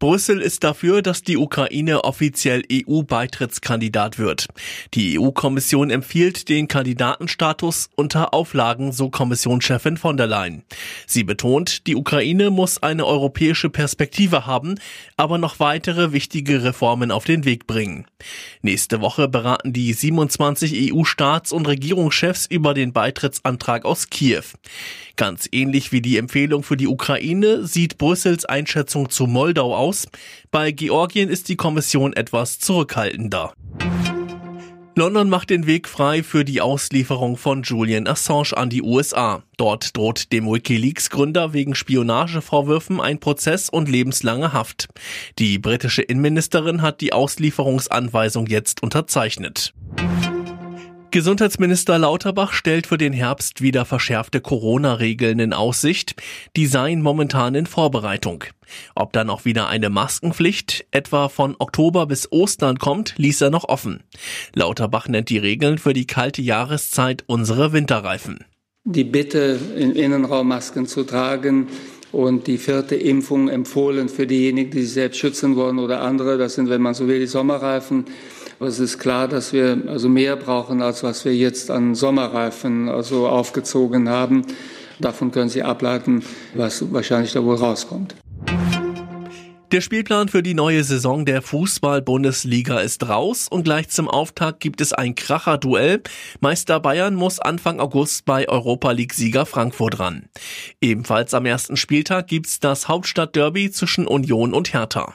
Brüssel ist dafür, dass die Ukraine offiziell EU-Beitrittskandidat wird. Die EU-Kommission empfiehlt den Kandidatenstatus unter Auflagen, so Kommissionschefin von der Leyen. Sie betont, die Ukraine muss eine europäische Perspektive haben, aber noch weitere wichtige Reformen auf den Weg bringen. Nächste Woche beraten die 27 EU-Staats- und Regierungschefs über den Beitrittsantrag aus Kiew. Ganz ähnlich wie die Empfehlung für die Ukraine sieht Brüssels Einschätzung zu Moldau aus. Bei Georgien ist die Kommission etwas zurückhaltender. London macht den Weg frei für die Auslieferung von Julian Assange an die USA. Dort droht dem Wikileaks-Gründer wegen Spionagevorwürfen ein Prozess und lebenslange Haft. Die britische Innenministerin hat die Auslieferungsanweisung jetzt unterzeichnet. Gesundheitsminister Lauterbach stellt für den Herbst wieder verschärfte Corona-Regeln in Aussicht. Die seien momentan in Vorbereitung. Ob dann auch wieder eine Maskenpflicht etwa von Oktober bis Ostern kommt, ließ er noch offen. Lauterbach nennt die Regeln für die kalte Jahreszeit unsere Winterreifen. Die Bitte, im Innenraum Masken zu tragen, und die vierte Impfung empfohlen für diejenigen, die sich selbst schützen wollen oder andere. Das sind, wenn man so will, die Sommerreifen. Aber es ist klar, dass wir also mehr brauchen, als was wir jetzt an Sommerreifen also aufgezogen haben. Davon können Sie ableiten, was wahrscheinlich da wohl rauskommt. Der Spielplan für die neue Saison der Fußball-Bundesliga ist raus und gleich zum Auftakt gibt es ein Kracher-Duell. Meister Bayern muss Anfang August bei Europa League-Sieger Frankfurt ran. Ebenfalls am ersten Spieltag gibt's das Hauptstadt-Derby zwischen Union und Hertha.